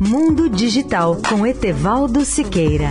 Mundo Digital com Etevaldo Siqueira.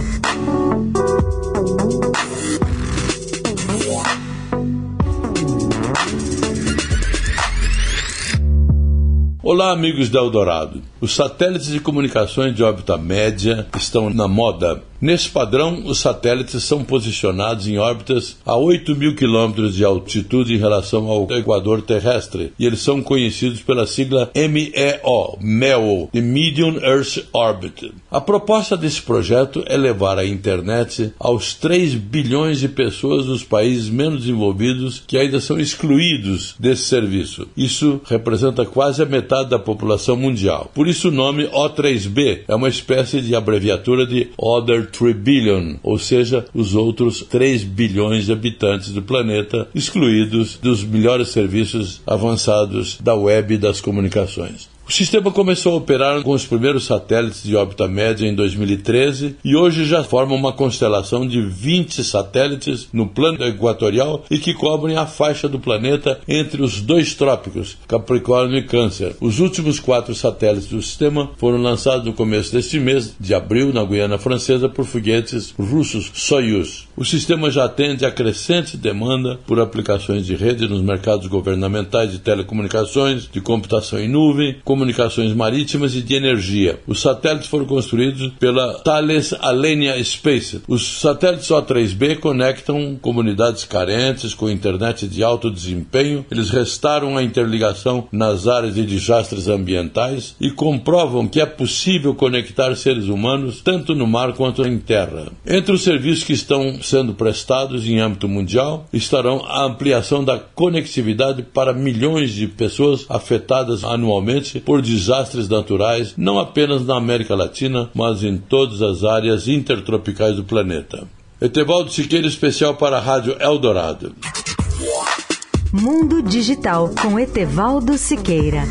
Olá, amigos da Eldorado. Os satélites de comunicações de órbita média estão na moda. Nesse padrão, os satélites são posicionados em órbitas a 8 mil quilômetros de altitude em relação ao equador terrestre, e eles são conhecidos pela sigla MEO, MEO, de Medium Earth Orbit. A proposta desse projeto é levar a internet aos 3 bilhões de pessoas dos países menos desenvolvidos que ainda são excluídos desse serviço. Isso representa quase a metade da população mundial. Por isso o nome O3B é uma espécie de abreviatura de Other 3 billion, ou seja, os outros 3 bilhões de habitantes do planeta, excluídos dos melhores serviços avançados da web e das comunicações. O sistema começou a operar com os primeiros satélites de órbita média em 2013 e hoje já forma uma constelação de 20 satélites no plano equatorial e que cobrem a faixa do planeta entre os dois trópicos, Capricórnio e Câncer. Os últimos quatro satélites do sistema foram lançados no começo deste mês de abril na Guiana Francesa por foguetes russos Soyuz. O sistema já atende a crescente demanda por aplicações de rede nos mercados governamentais de telecomunicações, de computação em nuvem, comunicações marítimas e de energia. Os satélites foram construídos pela Thales Alenia Space. Os satélites O3B conectam comunidades carentes com internet de alto desempenho. Eles restaram a interligação nas áreas de desastres ambientais e comprovam que é possível conectar seres humanos tanto no mar quanto em terra. Entre os serviços que estão sendo prestados em âmbito mundial estarão a ampliação da conectividade para milhões de pessoas afetadas anualmente por desastres naturais, não apenas na América Latina, mas em todas as áreas intertropicais do planeta. Etevaldo Siqueira, especial para a Rádio Eldorado. Mundo Digital com Etevaldo Siqueira.